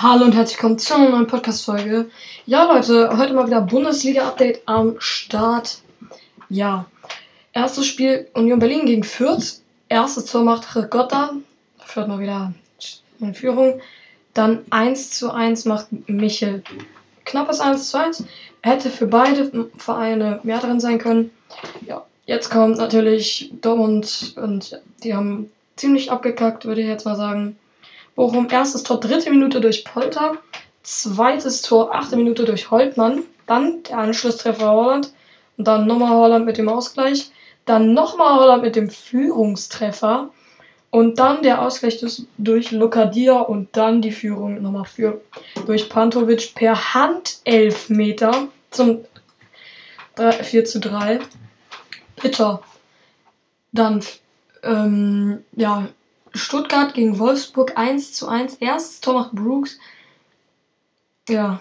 Hallo und herzlich willkommen zu einer neuen Podcast-Folge. Ja, Leute, heute mal wieder Bundesliga-Update am Start. Ja, erstes Spiel Union Berlin gegen Fürth. Erstes Tor macht Ricotta. Fürth mal wieder in Führung. Dann 1 zu 1 macht Michel. Knappes 1 zu 1. Hätte für beide Vereine mehr drin sein können. Ja, jetzt kommt natürlich Dortmund und die haben ziemlich abgekackt, würde ich jetzt mal sagen. Bochum erstes Tor dritte Minute durch Polter, zweites Tor achte Minute durch Holtmann, dann der Anschlusstreffer Holland und dann nochmal Holland mit dem Ausgleich, dann nochmal Holland mit dem Führungstreffer und dann der Ausgleich durch, Lokadia und dann die Führung nochmal für durch Pantovic per Handelfmeter zum 3, 4 zu 3. Bitter. Dann ähm, ja, Stuttgart gegen Wolfsburg 1 zu 1. Erstes Tor macht Brooks. Ja,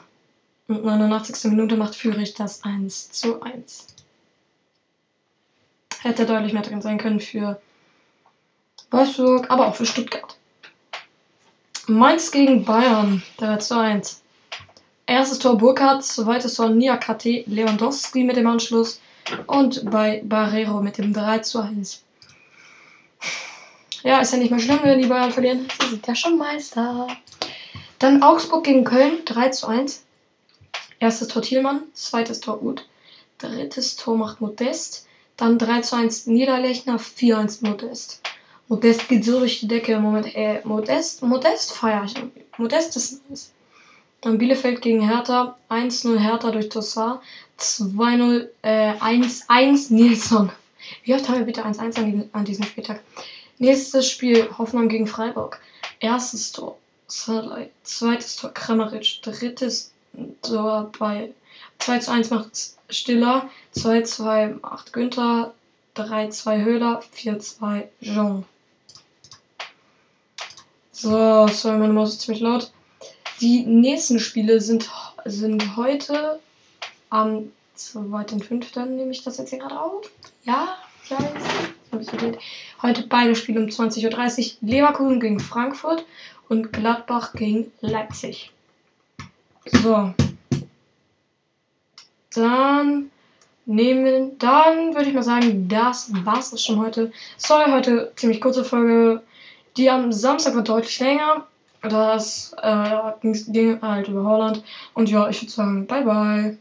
und 89. Minute macht Führig das 1 zu 1. Hätte deutlich mehr drin sein können für Wolfsburg, aber auch für Stuttgart. Mainz gegen Bayern 3 zu 1. Erstes Tor Burkhardt, zweites Tor Niakate, Lewandowski mit dem Anschluss und bei Barrero mit dem 3 zu 1. Ja, ist ja nicht mal schlimm, wenn die Bayern verlieren. Sie sind ja schon Meister. Dann Augsburg gegen Köln, 3 zu 1. Erstes Tor Thielmann, zweites Tor Uth, drittes Tor macht Modest. Dann 3 zu 1 Niederlechner, 4 1 Modest. Modest geht so durch die Decke im Moment. Ey, Modest, Modest feiere ich. Modest ist nice. Dann Bielefeld gegen Hertha, 1-0 Hertha durch Tossar, 2-0, äh, 1-1 Nilsson. Wie oft haben wir bitte 1-1 an, an diesem Spieltag? Nächstes Spiel, Hoffmann gegen Freiburg. Erstes Tor, Sadley. Zweites Tor, Kramaric. Drittes Tor bei 2 zu 1 macht Stiller. 2 zu 2 macht Günther. 3 zu 2 Höhler. 4 zu 2 Jean. So, sorry, meine Maus ist ziemlich laut. Die nächsten Spiele sind, sind heute am 2.5. nehme ich das jetzt hier gerade auf. Ja, weiß. Heute beide Spiele um 20.30 Uhr. Leverkusen gegen Frankfurt und Gladbach gegen Leipzig. So. Dann nehmen, dann würde ich mal sagen, das war's das schon heute. Sorry, heute ziemlich kurze Folge. Die am Samstag war deutlich länger. Das äh, ging halt über Holland. Und ja, ich würde sagen, bye bye.